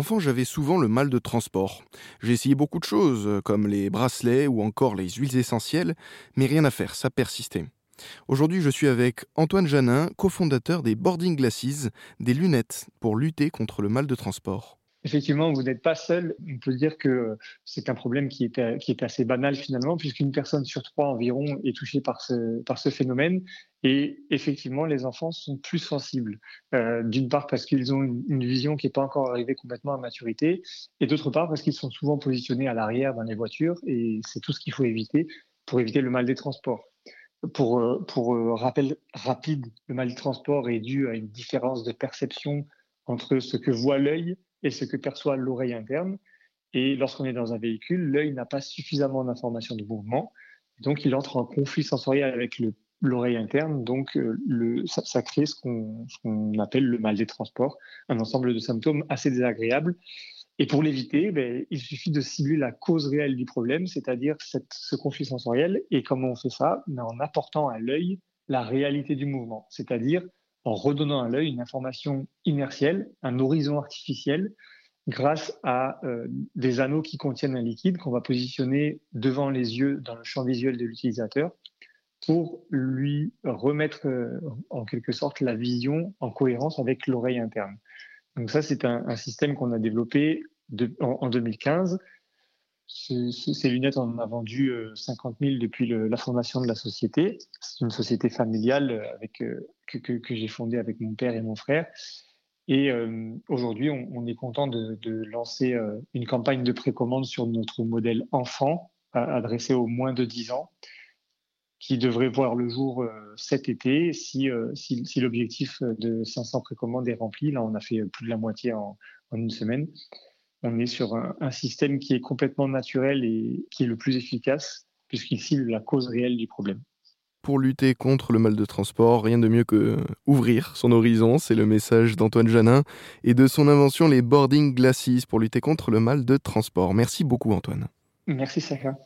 Enfant, j'avais souvent le mal de transport. J'ai essayé beaucoup de choses, comme les bracelets ou encore les huiles essentielles, mais rien à faire, ça persistait. Aujourd'hui, je suis avec Antoine Janin, cofondateur des Boarding Glasses, des lunettes pour lutter contre le mal de transport. Effectivement, vous n'êtes pas seul. On peut dire que c'est un problème qui est, qui est assez banal finalement, puisqu'une personne sur trois environ est touchée par ce, phénomène. Et effectivement, les enfants sont plus sensibles. Euh, d'une part parce qu'ils ont une, vision qui n'est pas encore arrivée complètement à maturité, et d'autre part parce qu'ils sont souvent positionnés à l'arrière dans les voitures, et c'est tout ce qu'il faut éviter pour éviter le mal des transports. Pour, euh, euh, rappel rapide, le mal des transports est dû à une différence de perception entre ce que voit l'œil et ce que perçoit l'oreille interne. Et lorsqu'on est dans un véhicule, l'œil n'a pas suffisamment d'informations de mouvement, donc il entre en conflit sensoriel avec l'oreille interne, donc euh, le, ça, crée ce qu'on appelle le mal des transports, un ensemble de symptômes assez désagréables. Et pour l'éviter, ben, il suffit de cibler la cause réelle du problème, c'est-à-dire ce conflit sensoriel. Et comment on fait ça? Ben, En apportant à l'œil la réalité du mouvement, c'est-à-dire en redonnant à l'œil une information inertielle, un horizon artificiel, grâce à euh, des anneaux qui contiennent un liquide qu'on va positionner devant les yeux dans le champ visuel de l'utilisateur pour lui remettre euh, en quelque sorte la vision en cohérence avec l'oreille interne. Donc ça, c'est un, système qu'on a développé en, 2015 ces lunettes, on en a vendu 50 euh, 000 depuis la fondation de la société. C'est une société familiale euh, euh, que, j'ai fondée avec mon père et mon frère. Et aujourd'hui, on, est content de, lancer une campagne de précommande sur notre modèle enfant, adressé aux moins de 10 ans, qui devrait voir le jour cet été si, l'objectif de 500 précommandes est rempli. Là, on a fait plus de la moitié en une semaine on est sur un, système qui est complètement naturel et qui est le plus efficace puisqu'il cible la cause réelle du problème. Pour lutter contre le mal de transport, rien de mieux que ouvrir son horizon, c'est le message d'Antoine Janin et de son invention les boarding glasses pour lutter contre le mal de transport. Merci beaucoup Antoine. Merci Saka.